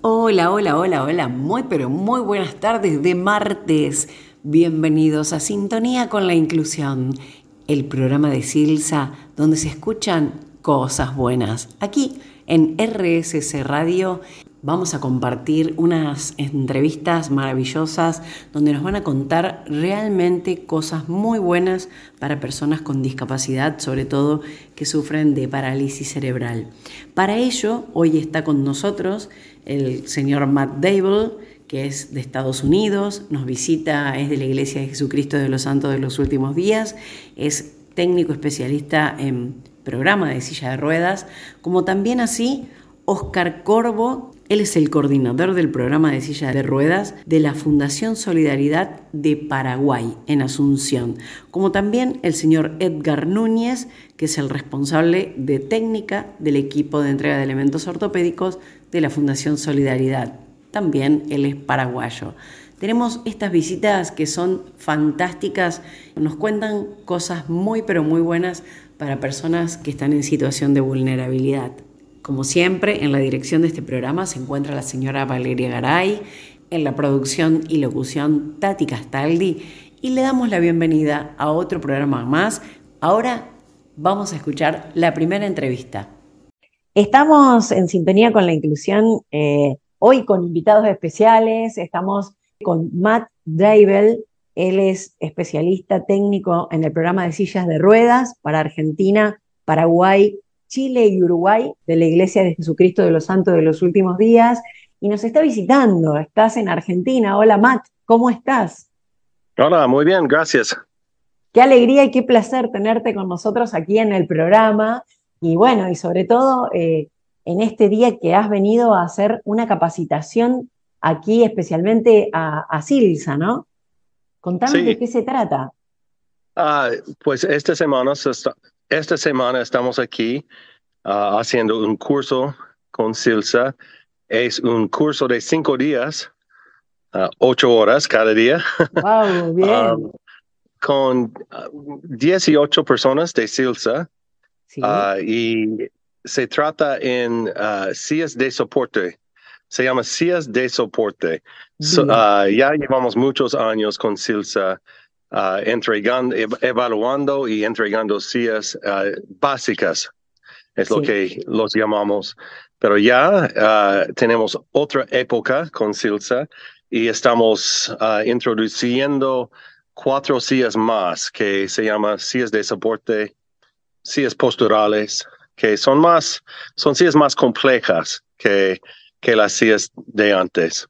Hola, hola, hola, hola, muy pero muy buenas tardes de martes. Bienvenidos a Sintonía con la Inclusión, el programa de Silsa donde se escuchan cosas buenas. Aquí en RSC Radio vamos a compartir unas entrevistas maravillosas donde nos van a contar realmente cosas muy buenas para personas con discapacidad, sobre todo que sufren de parálisis cerebral. Para ello, hoy está con nosotros el señor Matt Dable, que es de Estados Unidos, nos visita, es de la Iglesia de Jesucristo de los Santos de los Últimos Días, es técnico especialista en programa de silla de ruedas, como también así Oscar Corvo, él es el coordinador del programa de silla de ruedas de la Fundación Solidaridad de Paraguay en Asunción, como también el señor Edgar Núñez, que es el responsable de técnica del equipo de entrega de elementos ortopédicos de la Fundación Solidaridad. También él es paraguayo. Tenemos estas visitas que son fantásticas, nos cuentan cosas muy pero muy buenas para personas que están en situación de vulnerabilidad. Como siempre, en la dirección de este programa se encuentra la señora Valeria Garay, en la producción y locución Tati Castaldi, y le damos la bienvenida a otro programa más. Ahora vamos a escuchar la primera entrevista. Estamos en sintonía con la inclusión eh, hoy con invitados especiales. Estamos con Matt Dable. Él es especialista técnico en el programa de sillas de ruedas para Argentina, Paraguay Chile y Uruguay de la Iglesia de Jesucristo de los Santos de los Últimos Días y nos está visitando. Estás en Argentina. Hola Matt, ¿cómo estás? Hola, muy bien, gracias. Qué alegría y qué placer tenerte con nosotros aquí en el programa y bueno, y sobre todo eh, en este día que has venido a hacer una capacitación aquí especialmente a, Silsa, ¿no? Contame de qué se trata. Ah, pues esta semana se está, esta semana estamos aquí ah, haciendo un curso con Silsa. Es un curso de cinco días, ah, ocho horas cada día. Wow, bien. Ah, con 18 personas de Silsa. y se trata en sillas de soporte. Se llama sillas de soporte. ya llevamos muchos años con Silsa. Uh, entregando, evaluando y entregando sillas uh, básicas, es lo que los llamamos. Pero ya uh, tenemos otra época con Silsa y estamos introduciendo cuatro sillas más que se llaman sillas de soporte, sillas posturales, que son más, son sillas más complejas que, que las sillas de antes.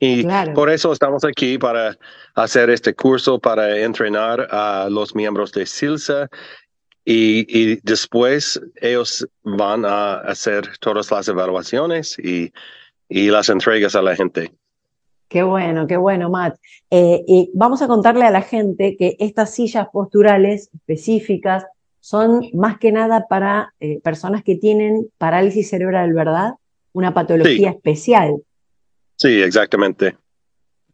Y por eso estamos aquí para hacer este curso, para entrenar a los miembros de SILSA y, después ellos van a hacer todas las evaluaciones y, las entregas a la gente. Qué bueno, qué bueno, Matt. Eh, y vamos a contarle a la gente que estas sillas posturales específicas son más que nada para eh, personas que tienen parálisis cerebral, ¿verdad? Una patología especial. Sí, exactamente.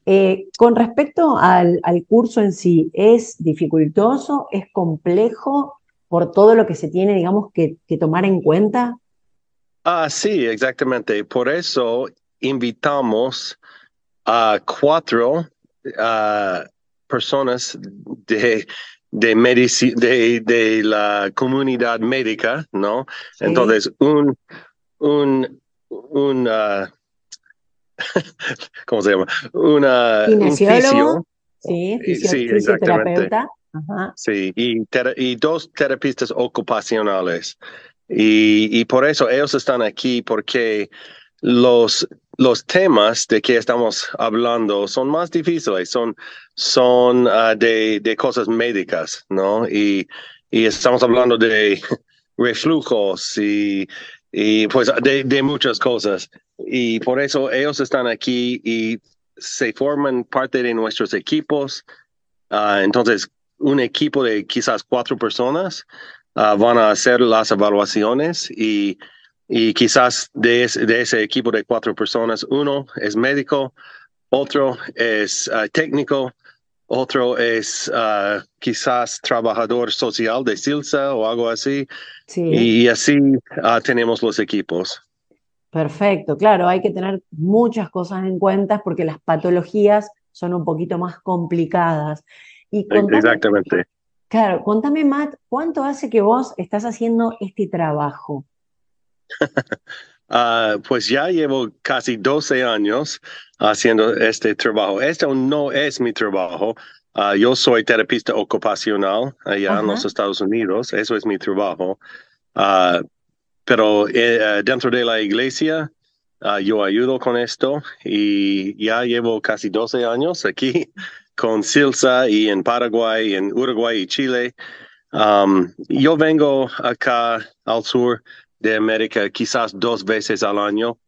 Eh, con respecto al, curso en sí, ¿es dificultoso? ¿Es complejo por todo lo que se tiene, digamos, que, tomar en cuenta? Ah, sí, exactamente. Por eso invitamos a cuatro personas de, de, de, la comunidad médica, ¿no? Entonces, un, un, un ah, ¿cómo se llama? Una, un fisio. Sí, sí, fisioterapeuta. Sí, y, y, dos terapistas ocupacionales. Y, y, por eso ellos están aquí, porque los, los temas de que estamos hablando son más difíciles, son, son ah, de, de, cosas médicas, ¿no? Y, y estamos hablando de reflujos y, y pues de, muchas cosas. Y por eso ellos están aquí y se forman parte de nuestros equipos. Ah, entonces, un equipo de quizás cuatro personas ah, van a hacer las evaluaciones y, y quizás de, ese equipo de cuatro personas, uno es médico, otro es ah, técnico, otro es quizás trabajador social de Silsa o algo así. Y, así tenemos los equipos. Perfecto, claro, hay que tener muchas cosas en cuenta porque las patologías son un poquito más complicadas. Y Exactamente. Claro, contame, Matt, ¿cuánto hace que vos estás haciendo este trabajo? Ah, pues ya llevo casi 12 años haciendo este trabajo. Este no es mi trabajo. Ah, yo soy terapista ocupacional allá en los Estados Unidos. Eso es mi trabajo. Ah, pero eh, dentro de la iglesia, yo ayudo con esto y ya llevo casi 12 años aquí con Silsa y en Paraguay, en Uruguay y Chile. Um, yo vengo acá al sur de América quizás dos veces al año.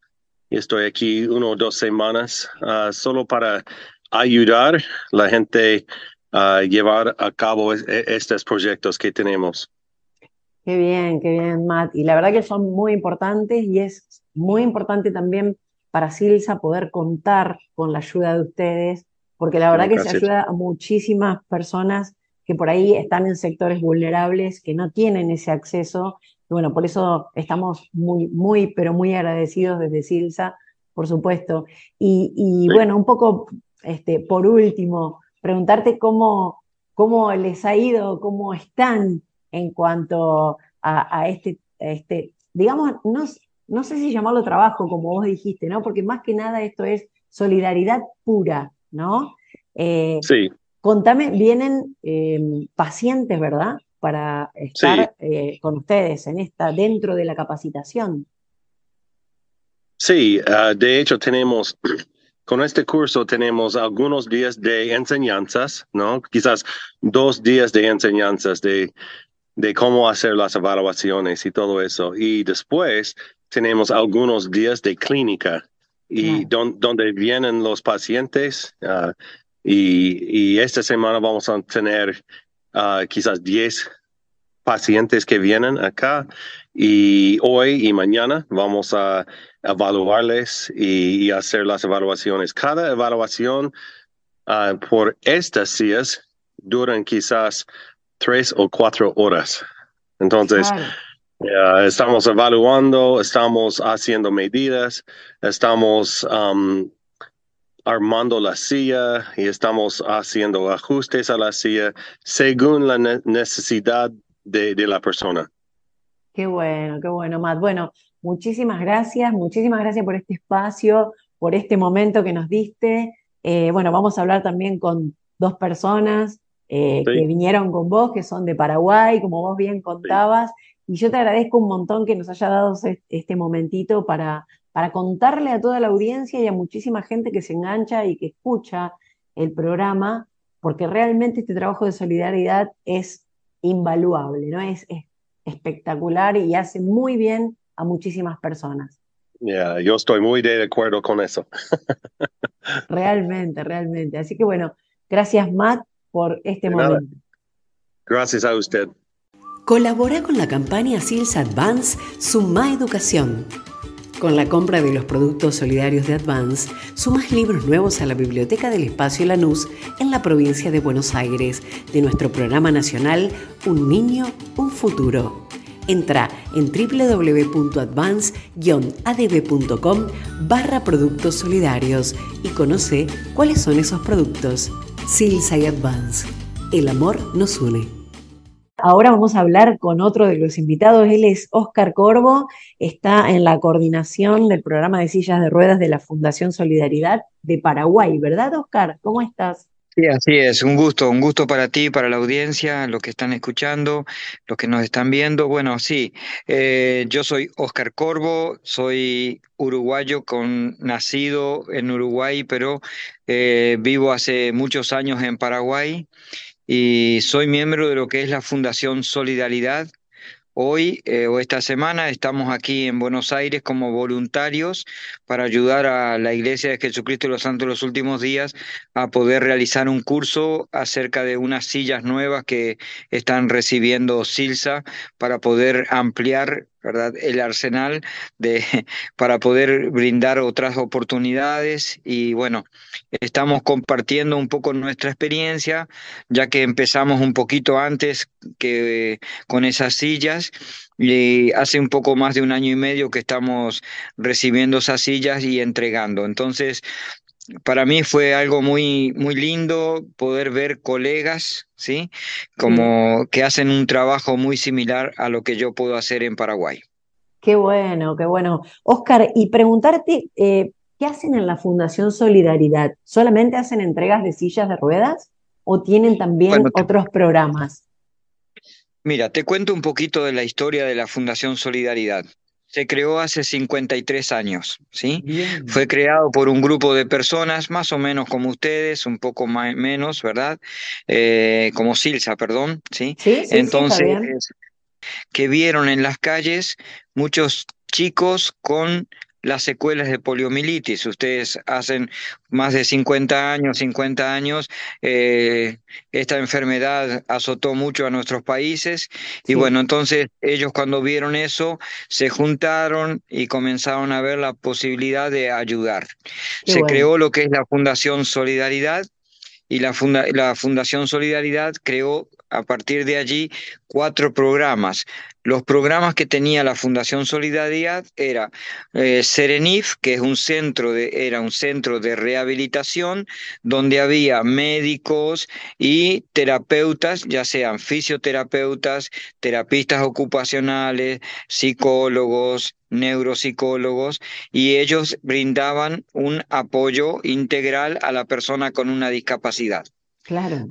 Y estoy aquí una o dos semanas uh, solo para ayudar a la gente a llevar a cabo estos proyectos que tenemos. Qué bien, qué bien, Matt. Y la verdad que son muy importantes y es muy importante también para Silsa poder contar con la ayuda de ustedes, porque la verdad que se ayuda a muchísimas personas que por ahí están en sectores vulnerables, que no tienen ese acceso y bueno, por eso estamos muy, muy, pero muy agradecidos desde Silsa, por supuesto. Y, bueno, un poco, este, por último, preguntarte cómo, cómo les ha ido, cómo están en cuanto a, este, este, digamos, no, no sé si llamarlo trabajo, como vos dijiste, ¿no? Porque más que nada esto es solidaridad pura, ¿no? Eh, sí. Contame, vienen eh, pacientes, ¿verdad? Para estar eh, con ustedes en esta, dentro de la capacitación. Sí, ah, de hecho tenemos, con este curso tenemos algunos días de enseñanzas, ¿no? Quizás dos días de enseñanzas de, de cómo hacer las evaluaciones y todo eso. Y después tenemos algunos días de clínica y donde vienen los pacientes. Ah, y, y, esta semana vamos a tener uh, quizás 10 pacientes que vienen acá y hoy y mañana vamos a evaluarles y, hacer las evaluaciones. Cada evaluación uh, por estas días duran quizás tres o cuatro horas. Entonces, estamos evaluando, estamos haciendo medidas, estamos um, armando la silla y estamos haciendo ajustes a la silla según la necesidad de, la persona. Qué bueno, qué bueno, Matt. Bueno, muchísimas gracias, muchísimas gracias por este espacio, por este momento que nos diste. Eh, bueno, vamos a hablar también con dos personas eh, que vinieron con vos, que son de Paraguay, como vos bien contabas. Y yo te agradezco un montón que nos haya dado este momentito para, para contarle a toda la audiencia y a muchísima gente que se engancha y que escucha el programa, porque realmente este trabajo de solidaridad es invaluable, ¿no? Es, espectacular y hace muy bien a muchísimas personas. yo estoy muy de acuerdo con eso. realmente, realmente. Así que bueno, gracias Matt por este momento. Gracias a usted. Colabora con la campaña SILS Advance Suma Educación con la compra de los productos solidarios de Advance, sumas libros nuevos a la Biblioteca del Espacio Lanús en la provincia de Buenos Aires de nuestro programa nacional Un Niño, un Futuro. Entra en www.advance-adb.com barra productos solidarios y conoce cuáles son esos productos. Silsa y Advance. El amor nos une. Ahora vamos a hablar con otro de los invitados. Él es Óscar Corvo, está en la coordinación del programa de sillas de ruedas de la Fundación Solidaridad de Paraguay, ¿verdad, Óscar? ¿Cómo estás? Sí, así es, un gusto, un gusto para ti, para la audiencia, los que están escuchando, los que nos están viendo. Bueno, sí, eh, yo soy Óscar Corvo, soy uruguayo con nacido en Uruguay, pero eh, vivo hace muchos años en Paraguay y soy miembro de lo que es la Fundación Solidaridad. Hoy eh, o esta semana estamos aquí en Buenos Aires como voluntarios para ayudar a la Iglesia de Jesucristo de los Santos de los Últimos Días a poder realizar un curso acerca de unas sillas nuevas que están recibiendo Silsa para poder ampliar ¿verdad? el arsenal de, para poder brindar otras oportunidades y bueno, estamos compartiendo un poco nuestra experiencia, ya que empezamos un poquito antes que con esas sillas y hace un poco más de un año y medio que estamos recibiendo esas sillas y entregando. Entonces, para mí fue algo muy, muy lindo poder ver colegas, ¿sí? Como que hacen un trabajo muy similar a lo que yo puedo hacer en Paraguay. Qué bueno, qué bueno. Oscar, y preguntarte, eh, ¿qué hacen en la Fundación Solidaridad? ¿Solamente hacen entregas de sillas de ruedas o tienen también otros programas? Mira, te cuento un poquito de la historia de la Fundación Solidaridad se creó hace 53 años, ¿sí? Fue creado por un grupo de personas más o menos como ustedes, un poco más, menos, ¿verdad? Eh, como Silsa, perdón, ¿sí? Sí, Entonces, que vieron en las calles muchos chicos con las secuelas de poliomielitis. Ustedes hacen más de 50 años, 50 años, eh, esta enfermedad azotó mucho a nuestros países y bueno, entonces ellos cuando vieron eso se juntaron y comenzaron a ver la posibilidad de ayudar. se creó lo que es la Fundación Solidaridad y la, la Fundación Solidaridad creó a partir de allí cuatro programas. Los programas que tenía la Fundación Solidaridad era eh, Serenif, que es un centro de, era un centro de rehabilitación donde había médicos y terapeutas, ya sean fisioterapeutas, terapistas ocupacionales, psicólogos, neuropsicólogos, y ellos brindaban un apoyo integral a la persona con una discapacidad.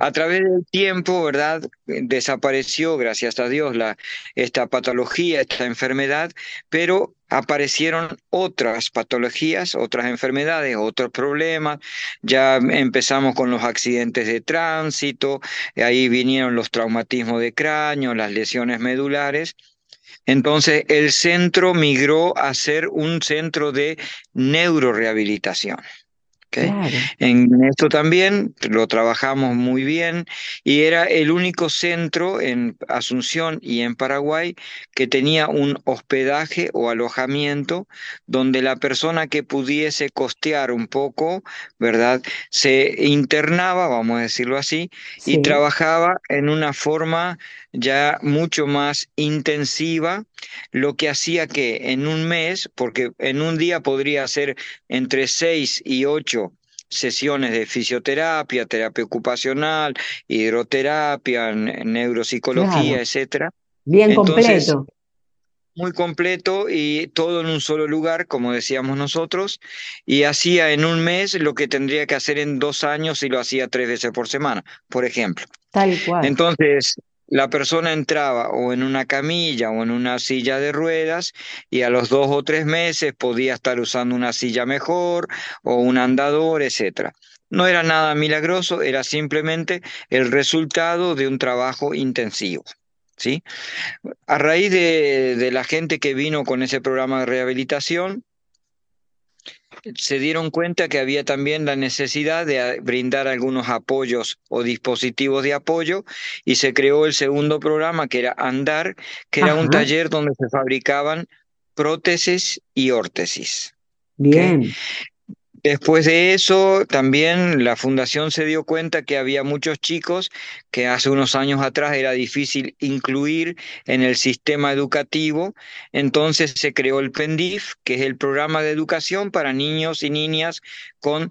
A través del tiempo, ¿verdad? Desapareció, gracias a Dios, la, esta patología, esta enfermedad, pero aparecieron otras patologías, otras enfermedades, otros problemas. Ya empezamos con los accidentes de tránsito, ahí vinieron los traumatismos de cráneo, las lesiones medulares. Entonces, el centro migró a ser un centro de neurorehabilitación. En esto también lo trabajamos muy bien y era el único centro en Asunción y en Paraguay que tenía un hospedaje o alojamiento donde la persona que pudiese costear un poco, ¿verdad? Se internaba, vamos a decirlo así, y trabajaba en una forma ya mucho más intensiva, lo que hacía que en un mes, porque en un día podría ser entre seis y ocho sesiones de fisioterapia, terapia ocupacional, hidroterapia, neuropsicología, etcétera. Bien completo. Muy completo y todo en un solo lugar, como decíamos nosotros, y hacía en un mes lo que tendría que hacer en dos años si lo hacía tres veces por semana, por ejemplo. Tal cual. Entonces, la persona entraba o en una camilla o en una silla de ruedas y a los dos o tres meses podía estar usando una silla mejor o un andador, etc. No era nada milagroso, era simplemente el resultado de un trabajo intensivo. ¿sí? A raíz de, de la gente que vino con ese programa de rehabilitación, se dieron cuenta que había también la necesidad de ah, brindar algunos apoyos o dispositivos de apoyo y se creó el segundo programa que era Andar, que era un taller donde se fabricaban prótesis y órtesis. Bien. Después de eso, también la fundación se dio cuenta que había muchos chicos que hace unos años atrás era difícil incluir en el sistema educativo. Entonces se creó el PENDIF, que es el programa de educación para niños y niñas con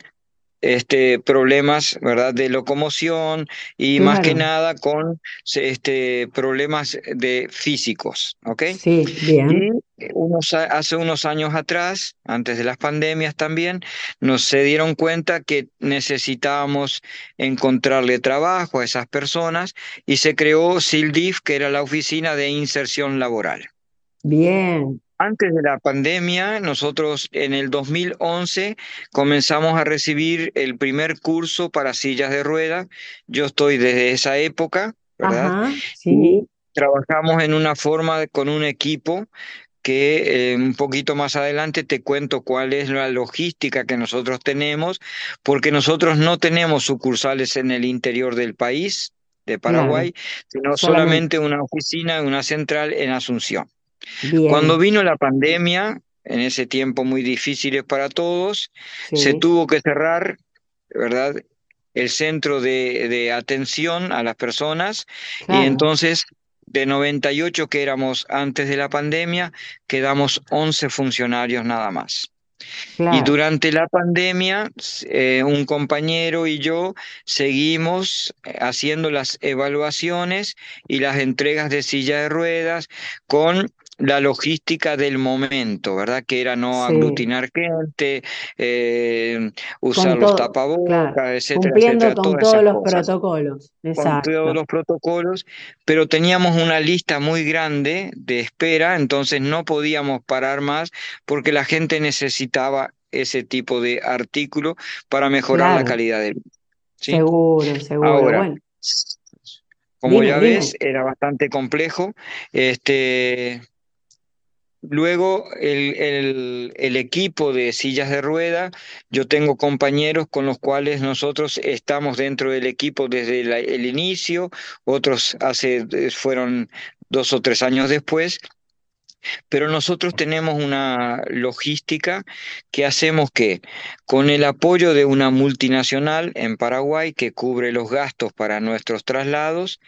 este, problemas ¿verdad? de locomoción y más que nada con este, problemas de físicos. ¿ok? Sí, bien. unos, hace unos años atrás, antes de las pandemias también, nos se dieron cuenta que necesitábamos encontrarle trabajo a esas personas y se creó SILDIF, que era la Oficina de Inserción Laboral. Bien. Antes de la pandemia, nosotros en el 2011 comenzamos a recibir el primer curso para sillas de ruedas. Yo estoy desde esa época, ¿verdad? sí. trabajamos en una forma con un equipo que eh, un poquito más adelante te cuento cuál es la logística que nosotros tenemos, porque nosotros no tenemos sucursales en el interior del país de Paraguay, sino solamente una oficina, una central en Asunción. Cuando vino la pandemia, en ese tiempo muy difícil para todos, se tuvo que cerrar, ¿verdad? El centro de, atención a las personas. Y entonces de 98 que éramos antes de la pandemia, quedamos 11 funcionarios nada más. Y durante la pandemia, eh, un compañero y yo seguimos eh, haciendo las evaluaciones y las entregas de silla de ruedas con la logística del momento, ¿verdad? Que era no aglutinar gente, eh, usar los tapabocas, etcétera. Cumpliendo con todos los protocolos. Con todos los protocolos, pero teníamos una lista muy grande de espera, entonces no podíamos parar más porque la gente necesitaba ese tipo de artículo para mejorar la calidad del Seguro, seguro. Ahora, como ya ves, era bastante complejo. Este, Luego, el, el, equipo de sillas de rueda, yo tengo compañeros con los cuales nosotros estamos dentro del equipo desde el inicio, otros hace, fueron dos o tres años después, pero nosotros tenemos una logística que hacemos que con el apoyo de una multinacional en Paraguay que cubre los gastos para nuestros traslados,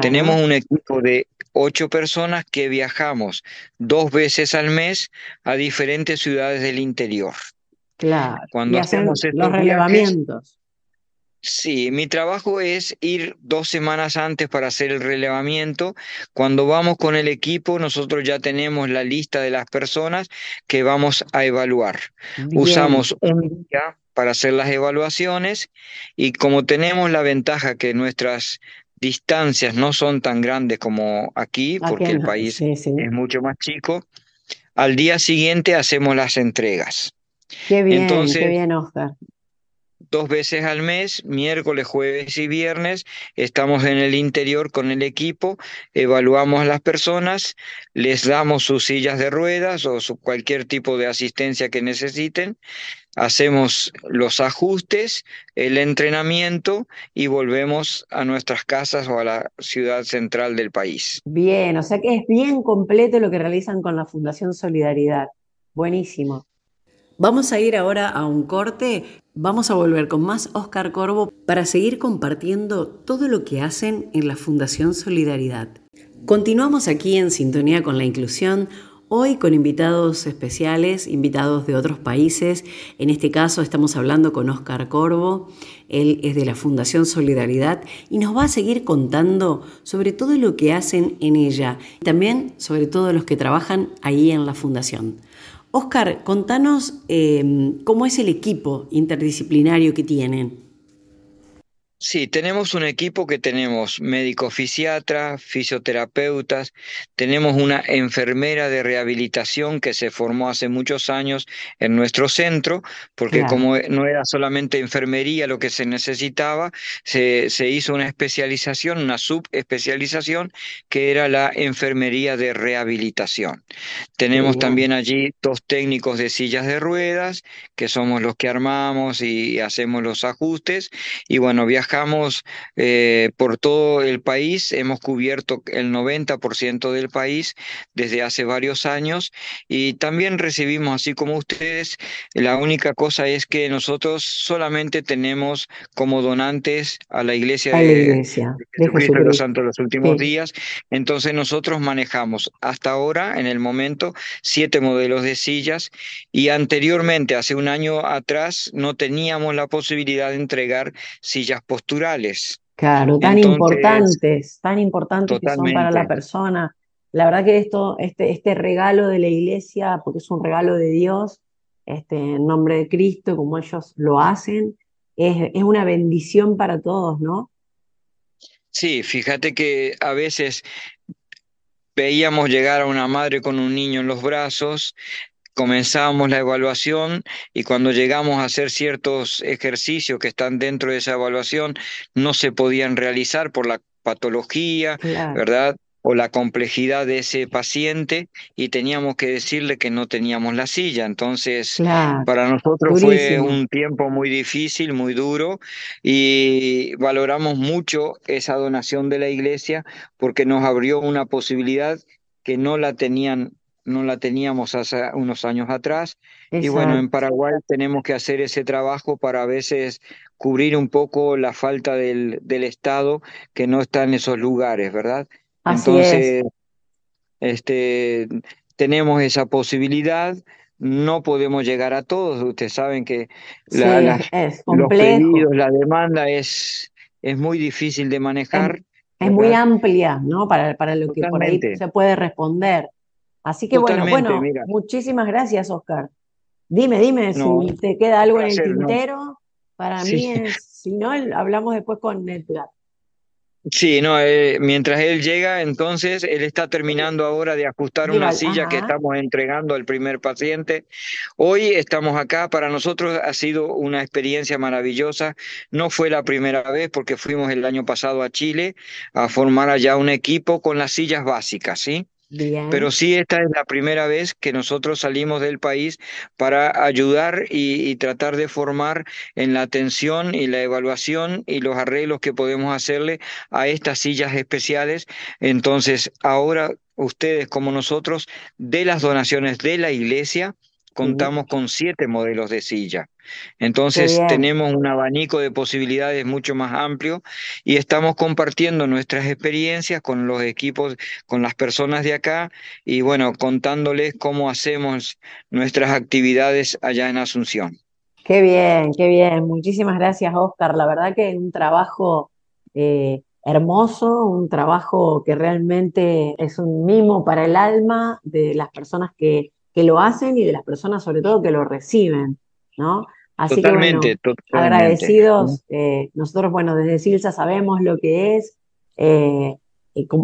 tenemos un equipo de ocho personas que viajamos dos veces al mes a diferentes ciudades del interior. Claro. Cuando hacemos los relevamientos. Sí, mi trabajo es ir dos semanas antes para hacer el relevamiento. Cuando vamos con el equipo, nosotros ya tenemos la lista de las personas que vamos a evaluar. Usamos un día para hacer las evaluaciones y como tenemos la ventaja que nuestras distancias no son tan grandes como aquí, porque el país es mucho más chico, al día siguiente hacemos las entregas. Qué bien, qué bien, Oscar dos veces al mes, miércoles, jueves y viernes. Estamos en el interior con el equipo, evaluamos a las personas, les damos sus sillas de ruedas o cualquier tipo de asistencia que necesiten. Hacemos los ajustes, el entrenamiento y volvemos a nuestras casas o a la ciudad central del país. Bien, o sea que es bien completo lo que realizan con la Fundación Solidaridad. Buenísimo. Vamos a ir ahora a un corte. Vamos a volver con más Oscar Corvo para seguir compartiendo todo lo que hacen en la Fundación Solidaridad. Continuamos aquí en sintonía con la inclusión, hoy con invitados especiales, invitados de otros países. En este caso estamos hablando con Oscar Corvo, él es de la Fundación Solidaridad y nos va a seguir contando sobre todo lo que hacen en ella, y también sobre todo los que trabajan ahí en la Fundación. Oscar, contanos em, cómo es el equipo interdisciplinario que tienen. Sí, tenemos un equipo que tenemos médico fisiatra, fisioterapeutas, tenemos una enfermera de rehabilitación que se formó hace muchos años en nuestro centro, porque como no era solamente enfermería lo que se necesitaba, se, se hizo una especialización, una subespecialización, que era la enfermería de rehabilitación. Tenemos también allí dos técnicos de sillas de ruedas, que somos los que armamos y hacemos los ajustes, y bueno, viajamos eh, por todo el país, hemos cubierto el 90% del país desde hace varios años y también recibimos, así como ustedes, la única cosa es que nosotros solamente tenemos como donantes a la iglesia, de, de, los Santos los últimos días, entonces nosotros manejamos hasta ahora, en el momento, siete modelos de sillas y anteriormente, hace un año atrás, no teníamos la posibilidad de entregar sillas posturales. Claro, tan importantes, tan importantes que son para la persona. La verdad que esto, este, este regalo de la iglesia, porque es un regalo de Dios, este, en nombre de Cristo, como ellos lo hacen, es, es una bendición para todos, ¿no? Sí, fíjate que a veces veíamos llegar a una madre con un niño en los brazos, comenzábamos la evaluación y cuando llegamos a hacer ciertos ejercicios que están dentro de esa evaluación no se podían realizar por la patología, ¿verdad? o la complejidad de ese paciente y teníamos que decirle que no teníamos la silla. Entonces, para nosotros fue un tiempo muy difícil, muy duro y valoramos mucho esa donación de la iglesia porque nos abrió una posibilidad que no la tenían no la teníamos hace unos años atrás. Y bueno, en Paraguay tenemos que hacer ese trabajo para a veces cubrir un poco la falta del, del Estado que no está en esos lugares, ¿verdad? Entonces, este, tenemos esa posibilidad. No podemos llegar a todos. Ustedes saben que la, los pedidos, la demanda es, es muy difícil de manejar. Es, muy amplia, ¿no? Para, para lo que por ahí se puede responder. Así que bueno, bueno, muchísimas gracias, Oscar. Dime, dime si te queda algo en el tintero. Para mí es, si no, hablamos después con Edgar. Sí, no, eh, mientras él llega, entonces él está terminando ahora de ajustar una silla que estamos entregando al primer paciente. Hoy estamos acá, para nosotros ha sido una experiencia maravillosa. No fue la primera vez porque fuimos el año pasado a Chile a formar allá un equipo con las sillas básicas, ¿sí? Pero sí, esta es la primera vez que nosotros salimos del país para ayudar y, tratar de formar en la atención y la evaluación y los arreglos que podemos hacerle a estas sillas especiales. Entonces, ahora ustedes como nosotros, de las donaciones de la iglesia, contamos con siete modelos de silla. Entonces tenemos un abanico de posibilidades mucho más amplio y estamos compartiendo nuestras experiencias con los equipos, con las personas de acá y bueno, contándoles cómo hacemos nuestras actividades allá en Asunción. Qué bien, qué bien. Muchísimas gracias, Oscar. La verdad que es un trabajo eh, hermoso, un trabajo que realmente es un mimo para el alma de las personas que que lo hacen y de las personas sobre todo que lo reciben, ¿no? Así que bueno, agradecidos, eh, nosotros, bueno, desde Silsa sabemos lo que es, eh,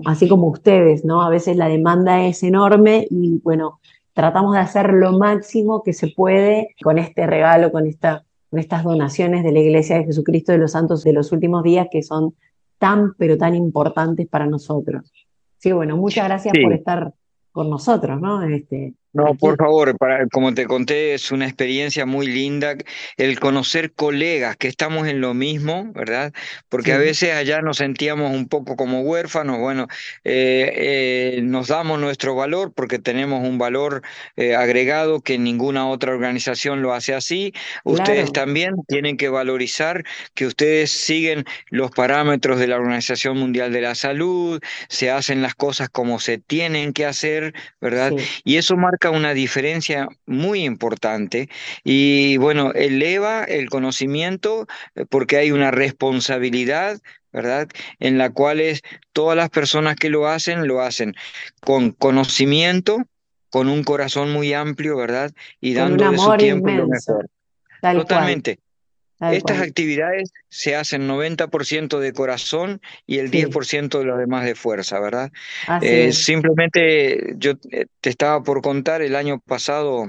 así como ustedes, ¿no? A veces la demanda es enorme y bueno, tratamos de hacer lo máximo que se puede con este regalo, con, esta, con estas donaciones de la Iglesia de Jesucristo de los Santos de los últimos días que son tan, pero tan importantes para nosotros. Sí, bueno, muchas gracias por estar con nosotros, ¿no? Este, no, por favor, para, como te conté, es una experiencia muy linda el conocer colegas que estamos en lo mismo, ¿verdad? Porque a veces allá nos sentíamos un poco como huérfanos, bueno, eh, eh, nos damos nuestro valor porque tenemos un valor eh, agregado que ninguna otra organización lo hace así. Ustedes también tienen que valorizar que ustedes siguen los parámetros de la Organización Mundial de la Salud, se hacen las cosas como se tienen que hacer, ¿verdad? Y eso marca una diferencia muy importante y bueno, eleva el conocimiento eh, porque hay una responsabilidad ¿verdad? En la cual es, todas las personas que lo hacen, lo hacen con conocimiento, con un corazón muy amplio, ¿verdad? Y dando de su tiempo lo mejor. Totalmente. Estas actividades se hacen 90% de corazón y el 10% de lo demás de fuerza, ¿verdad? Eh, simplemente yo eh, te estaba por contar, el año pasado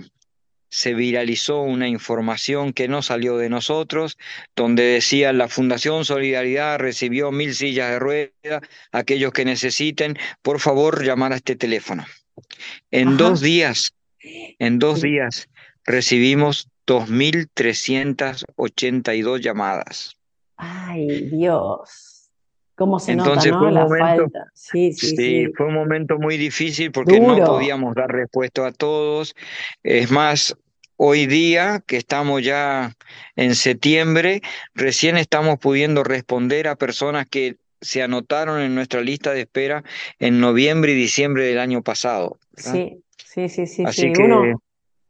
se viralizó una información que no salió de nosotros, donde decía la Fundación Solidaridad recibió mil sillas de ruedas, aquellos que necesiten, por favor llamar a este teléfono. En dos días, en dos días recibimos 2.382 llamadas. Ay, Dios. ¿Cómo se Entonces nota, la falta? Sí, sí, sí, fue un momento muy difícil porque no podíamos dar respuesta a todos. Es más, hoy día, que estamos ya en septiembre, recién estamos pudiendo responder a personas que se anotaron en nuestra lista de espera en noviembre y diciembre del año pasado. Sí, sí, sí, sí. Así que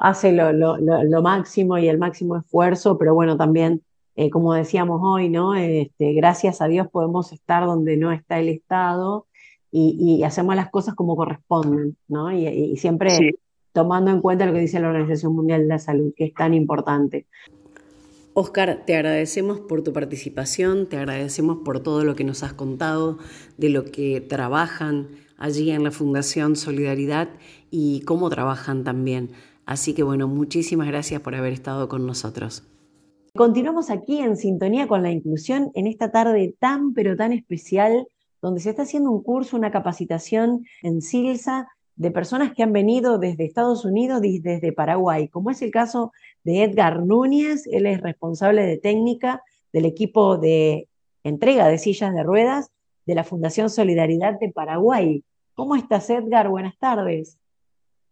hace lo, lo, lo, máximo y el máximo esfuerzo, pero bueno, también, eh, como decíamos hoy, ¿no? Este, gracias a Dios podemos estar donde no está el Estado y, hacemos las cosas como corresponden, ¿no? Y, siempre tomando en cuenta lo que dice la Organización Mundial de la Salud, que es tan importante. Oscar, te agradecemos por tu participación, te agradecemos por todo lo que nos has contado, de lo que trabajan allí en la Fundación Solidaridad y cómo trabajan también. Así que bueno, muchísimas gracias por haber estado con nosotros. Continuamos aquí en sintonía con la inclusión en esta tarde tan pero tan especial donde se está haciendo un curso, una capacitación en Silsa de personas que han venido desde Estados Unidos y desde Paraguay, como es el caso de Edgar Núñez, él es responsable de técnica del equipo de entrega de sillas de ruedas de la Fundación Solidaridad de Paraguay. ¿Cómo estás, Edgar? Buenas tardes.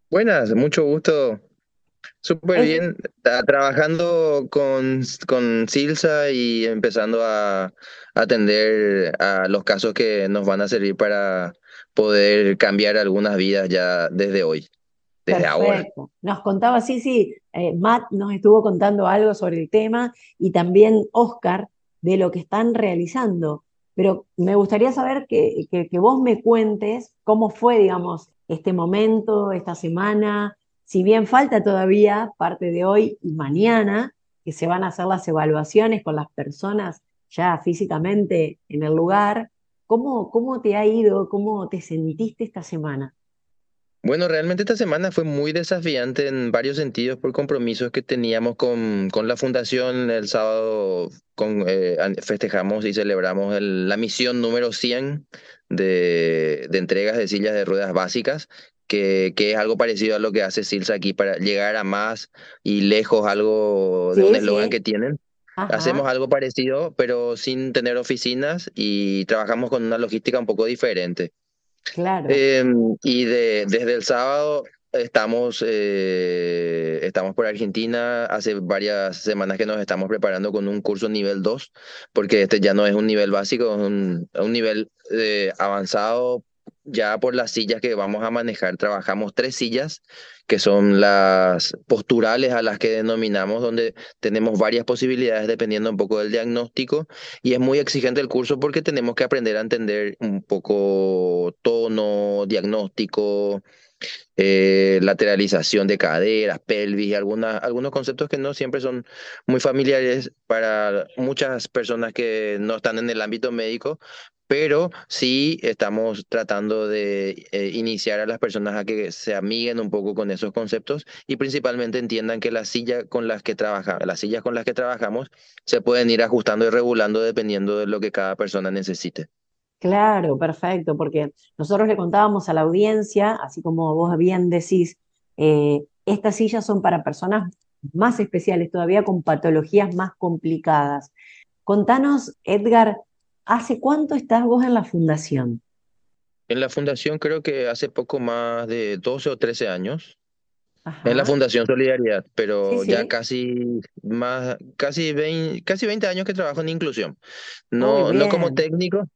Buenas, mucho gusto Súper bien, trabajando con, con Silsa y empezando a atender a los casos que nos van a servir para poder cambiar algunas vidas ya desde hoy, desde ahora. Nos contaba, sí, sí, eh, Matt nos estuvo contando algo sobre el tema y también Oscar de lo que están realizando. Pero me gustaría saber que, que, que vos me cuentes cómo fue, digamos, este momento, esta semana, si bien falta todavía parte de hoy y mañana, que se van a hacer las evaluaciones con las personas ya físicamente en el lugar, ¿cómo, cómo te ha ido? ¿Cómo te sentiste esta semana? Bueno, realmente esta semana fue muy desafiante en varios sentidos por compromisos que teníamos con, con la fundación. El sábado con, eh, festejamos y celebramos la misión número 100 de, de entregas de sillas de ruedas básicas, que, que, es algo parecido a lo que hace Silsa aquí para llegar a más y lejos, algo de un eslogan que tienen. Hacemos algo parecido, pero sin tener oficinas y trabajamos con una logística un poco diferente. Claro. Em, y de, desde el sábado estamos, eh, estamos por Argentina. Hace varias semanas que nos estamos preparando con un curso nivel 2, porque este ya no es un nivel básico, es un, un nivel eh, avanzado ya por las sillas que vamos a manejar. Trabajamos tres sillas que son las posturales a las que denominamos, donde tenemos varias posibilidades dependiendo un poco del diagnóstico y es muy exigente el curso porque tenemos que aprender a entender un poco tono, diagnóstico, eh, lateralización de caderas, pelvis algunas, algunos conceptos que no siempre son muy familiares para muchas personas que no están en el ámbito médico, pero sí estamos tratando de eh, iniciar a las personas a que se amiguen un poco con esos conceptos y principalmente entiendan que las sillas con las que trabaja, las sillas con las que trabajamos se pueden ir ajustando y regulando dependiendo de lo que cada persona necesite. Claro, perfecto, porque nosotros le contábamos a la audiencia, así como vos bien decís, eh, estas sillas son para personas más especiales, todavía con patologías más complicadas. Contanos, Edgar, ¿Hace cuánto estás vos en la fundación? En la fundación creo que hace poco más de 12 o 13 años. En la Fundación Solidaridad, pero ya casi más, casi 20, casi 20 años que trabajo en inclusión. No, no como técnico,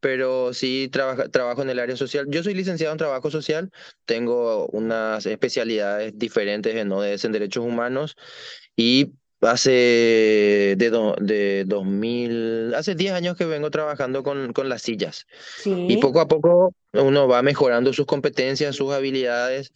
pero sí trabajo en el área social. Yo soy licenciado en trabajo social, tengo unas especialidades diferentes en ODS en derechos humanos y Hace de, de 2000, hace 10 años que vengo trabajando con, con las sillas. Y poco a poco uno va mejorando sus competencias, sus habilidades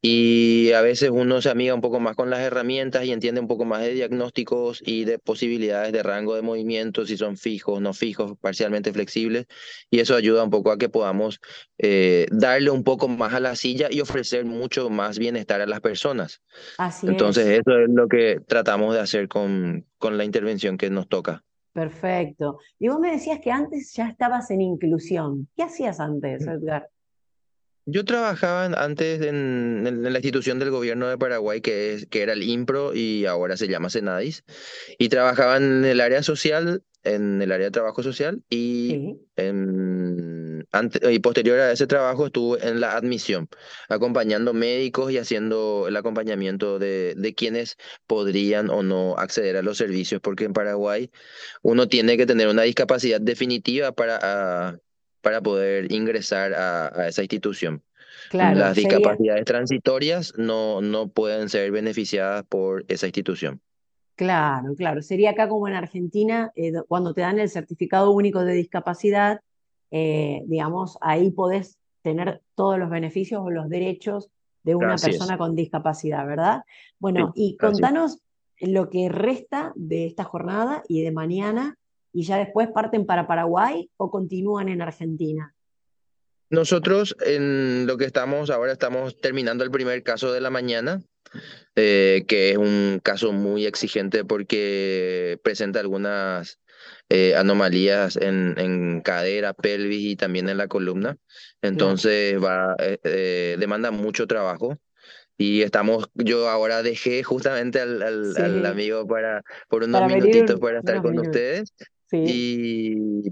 y a veces uno se amiga un poco más con las herramientas y entiende un poco más de diagnósticos y de posibilidades de rango de movimiento, si son fijos, no fijos, parcialmente flexibles. Y eso ayuda un poco a que podamos eh, darle un poco más a la silla y ofrecer mucho más bienestar a las personas. Así Entonces eso es lo que tratamos de hacer con, con la intervención que nos toca. Perfecto. Y vos me decías que antes ya estabas en inclusión. ¿Qué hacías antes. Edgar? Yo trabajaba antes en, la institución del gobierno de Paraguay, que, es, que era el IMPRO y ahora se llama Senadis, y trabajaba en el área social, en el área de trabajo social, y, y posterior a ese trabajo estuve en la admisión, acompañando médicos y haciendo el acompañamiento de, de quienes podrían o no acceder a los servicios, porque en Paraguay uno tiene que tener una discapacidad definitiva para para poder ingresar a, esa institución. Las discapacidades transitorias no, no pueden ser beneficiadas por esa institución. Claro, claro. Sería acá como en Argentina, eh, cuando te dan el certificado único de discapacidad, eh, digamos, ahí podés tener todos los beneficios o los derechos de una persona con discapacidad, ¿verdad? Bueno, y contanos lo que resta de esta jornada y de mañana y ya después parten para Paraguay o continúan en Argentina? Nosotros en lo que estamos ahora estamos terminando el primer caso de la mañana, eh, que es un caso muy exigente porque presenta algunas eh, anomalías en, en, cadera, pelvis y también en la columna. Entonces va eh, demanda mucho trabajo y estamos, yo ahora dejé justamente al, al, amigo para por unos minutitos para estar con ustedes y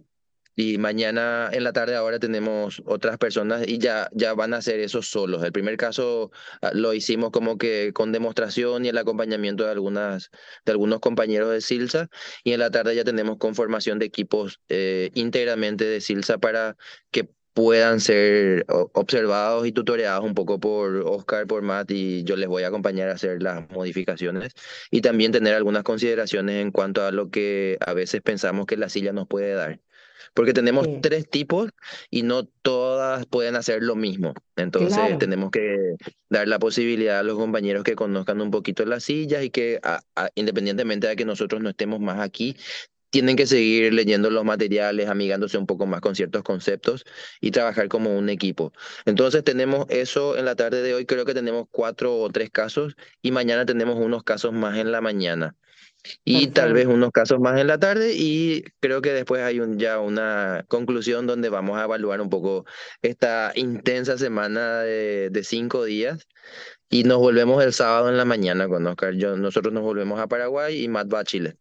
Y mañana en la tarde ahora tenemos otras personas y ya, ya van a hacer eso solos. El primer caso ah, lo hicimos como que con demostración y el acompañamiento de, algunas, de algunos compañeros de Silsa. Y en la tarde ya tenemos conformación de equipos eh, íntegramente de Silsa para que puedan ser observados y tutoreados un poco por Oscar, por Matt, y yo les voy a acompañar a hacer las modificaciones y también tener algunas consideraciones en cuanto a lo que a veces pensamos que la silla nos puede dar. Porque tenemos tres tipos y no todas pueden hacer lo mismo. Entonces tenemos que dar la posibilidad a los compañeros que conozcan un poquito las sillas y que independientemente de que nosotros no estemos más aquí, tienen que seguir leyendo los materiales, amigándose un poco más con ciertos conceptos y trabajar como un equipo. Entonces tenemos eso en la tarde de hoy, creo que tenemos cuatro o tres casos y mañana tenemos unos casos más en la mañana y tal vez unos casos más en la tarde y creo que después hay un, ya una conclusión donde vamos a evaluar un poco esta intensa semana de, de cinco días y nos volvemos el sábado en la mañana con Oscar. Yo, nosotros nos volvemos a Paraguay y Matt va a Chile.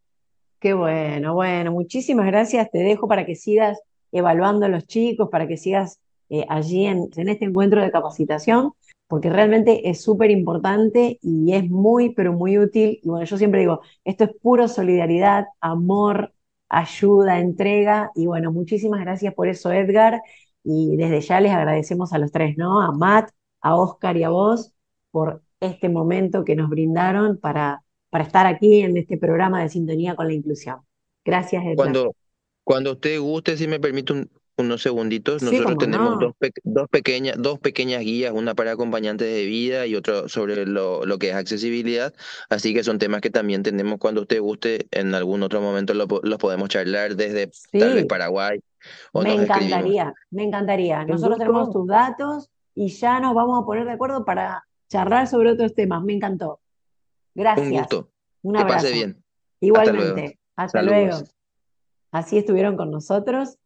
Qué bueno, bueno, muchísimas gracias. Te dejo para que sigas evaluando a los chicos, para que sigas eh, allí en, en, este encuentro de capacitación, porque realmente es súper importante y es muy, pero muy útil. Y bueno, yo siempre digo, esto es puro solidaridad, amor, ayuda, entrega. Y bueno, muchísimas gracias por eso, Edgar. Y desde ya les agradecemos a los tres, ¿no? A Matt, a Oscar y a vos por este momento que nos brindaron para para estar aquí en este programa de Sintonía con la Inclusión. Gracias, Edgar. Cuando, cuando usted guste, si me permite unos segunditos, nosotros tenemos dos, dos, pequeñas, dos pequeñas guías, una para acompañantes de vida y otra sobre lo, lo, que es accesibilidad, así que son temas que también tenemos cuando usted guste, en algún otro momento los podemos charlar desde tal vez Paraguay. O me encantaría, me encantaría. Nosotros tenemos tus datos y ya nos vamos a poner de acuerdo para charlar sobre otros temas. Me encantó. Gracias. Un gusto. Un abrazo. Que pase bien. Igualmente. Hasta luego. Así estuvieron con nosotros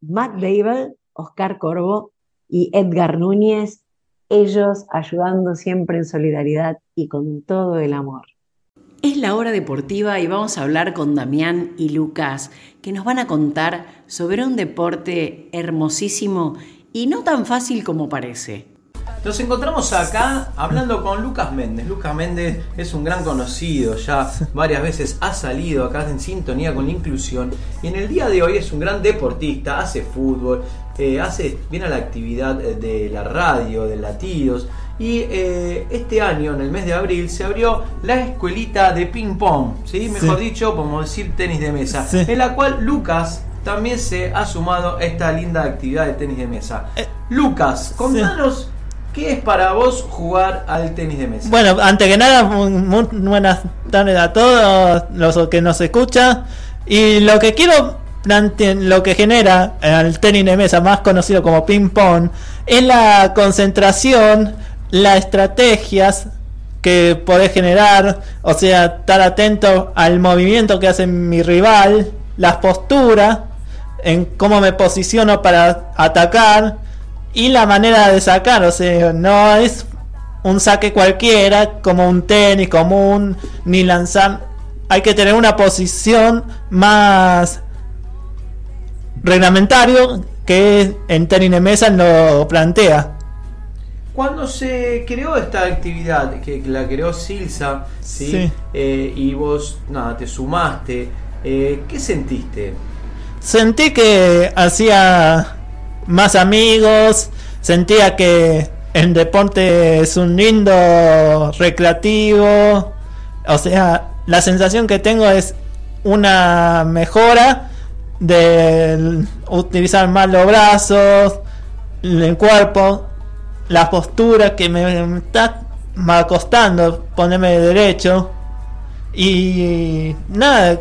Matt Dable, Oscar Corvo y Edgar Núñez, ellos ayudando siempre en solidaridad y con todo el amor. Es la hora deportiva y vamos a hablar con Damián y Lucas, que nos van a contar sobre un deporte hermosísimo y no tan fácil como parece. Nos encontramos acá hablando con Lucas Méndez. Lucas Méndez es un gran conocido, ya varias veces ha salido acá en sintonía con la inclusión y en el día de hoy es un gran deportista, hace fútbol, eh, hace, viene a la actividad de la radio, de latidos y eh, este año, en el mes de abril, se abrió la escuelita de ping pong, ¿sí? mejor dicho, podemos decir tenis de mesa, en la cual Lucas también se ha sumado a esta linda actividad de tenis de mesa. Eh, Lucas, contanos ¿Qué es para vos jugar al tenis de mesa? Bueno, antes que nada, muy, buenas tardes a todos los que nos escuchan. Y lo que quiero lo que genera el tenis de mesa, más conocido como ping pong, es la concentración, las estrategias que podés generar, o sea, estar atento al movimiento que hace mi rival, las posturas, en cómo me posiciono para atacar y la manera de sacar, o sea, no es un saque cualquiera, como un tenis común, ni lanzar. Hay que tener una posición más reglamentario que en tenis de mesa lo plantea. Cuando se creó esta actividad, que la creó Silsa, ¿sí? Eh, y vos nada, te sumaste, eh, ¿qué sentiste? Sentí que hacía más amigos, sentía que el deporte es un lindo recreativo, o sea, la sensación que tengo es una mejora de utilizar más los brazos, el cuerpo, la postura que me, está costando ponerme de derecho y nada,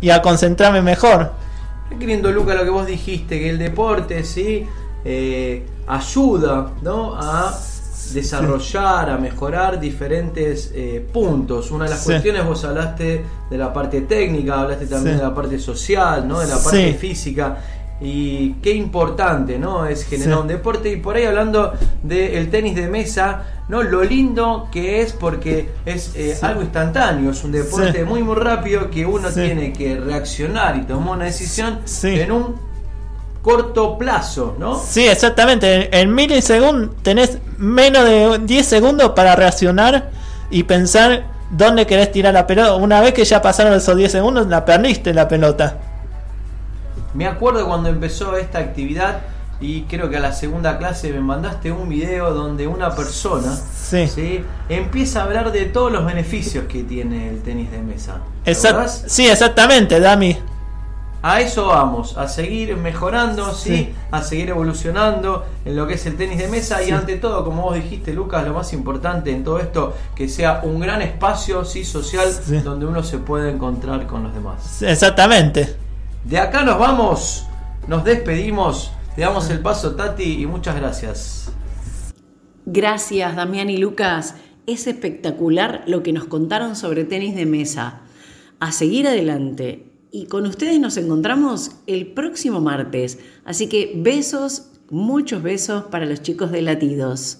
y a concentrarme mejor. Qué lindo, Luca, lo que vos dijiste, que el deporte, ¿sí? Eh, ayuda, ¿no? A desarrollar, a mejorar diferentes eh, puntos. Una de las cuestiones, vos hablaste de la parte técnica, hablaste también de la parte social, ¿no? De la parte física y qué importante no es generar un deporte. Y por ahí hablando del tenis de mesa no lo lindo que es porque es eh, algo instantáneo. Es un deporte muy muy rápido que uno tiene que reaccionar y tomar una decisión en un corto plazo, ¿no? Sí, exactamente. En milisegundos tenés menos de 10 segundos para reaccionar y pensar dónde querés tirar la pelota. Una vez que ya pasaron esos 10 segundos, la perdiste la pelota. Me acuerdo cuando empezó esta actividad y creo que a la segunda clase me mandaste un video donde una persona sí. empieza a hablar de todos los beneficios que tiene el tenis de mesa. sí, exactamente, Dami. A eso vamos, a seguir mejorando, ¿sí? a seguir evolucionando en lo que es el tenis de mesa y ante todo, como vos dijiste, Lucas, lo más importante en todo esto, que sea un gran espacio ¿sí? social donde uno se puede encontrar con los demás. Exactamente. De acá nos vamos, nos despedimos, le damos el paso Tati y muchas gracias. Gracias Damián y Lucas, es espectacular lo que nos contaron sobre tenis de mesa. A seguir adelante y con ustedes nos encontramos el próximo martes. Así que besos, muchos besos para los chicos de Latidos.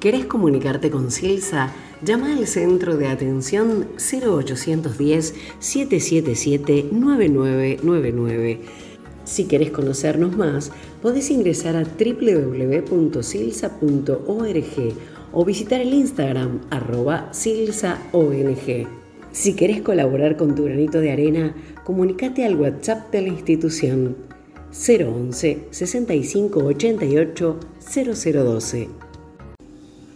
¿Querés comunicarte con Silsa? Llama al centro de atención 0810-777-9999. Si querés conocernos más, podés ingresar a www.silsa.org o visitar el Instagram arroba silsaong. Si querés colaborar con tu granito de arena, comunícate al WhatsApp de la institución 011 65 88 0012.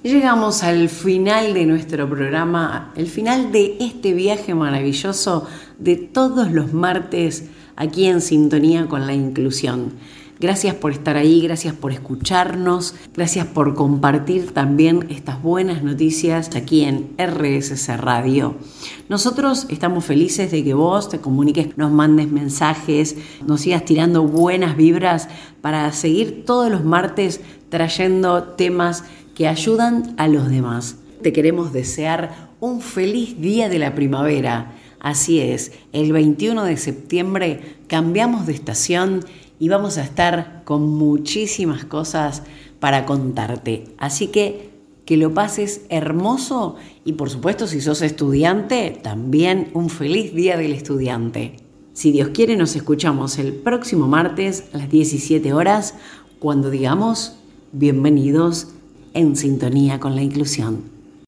Llegamos al final de nuestro programa, el final de este viaje maravilloso de todos los martes aquí en sintonía con la inclusión. Gracias por estar ahí, gracias por escucharnos, gracias por compartir también estas buenas noticias aquí en RSC Radio. Nosotros estamos felices de que vos te comuniques, nos mandes mensajes, nos sigas tirando buenas vibras para seguir todos los martes trayendo temas que ayudan a los demás. Te queremos desear un feliz día de la primavera. Así es, el 21 de septiembre cambiamos de estación y vamos a estar con muchísimas cosas para contarte. Así que que lo pases hermoso y por supuesto si sos estudiante, también un feliz día del estudiante. Si Dios quiere, nos escuchamos el próximo martes a las 17 horas cuando digamos bienvenidos en sintonía con la inclusión.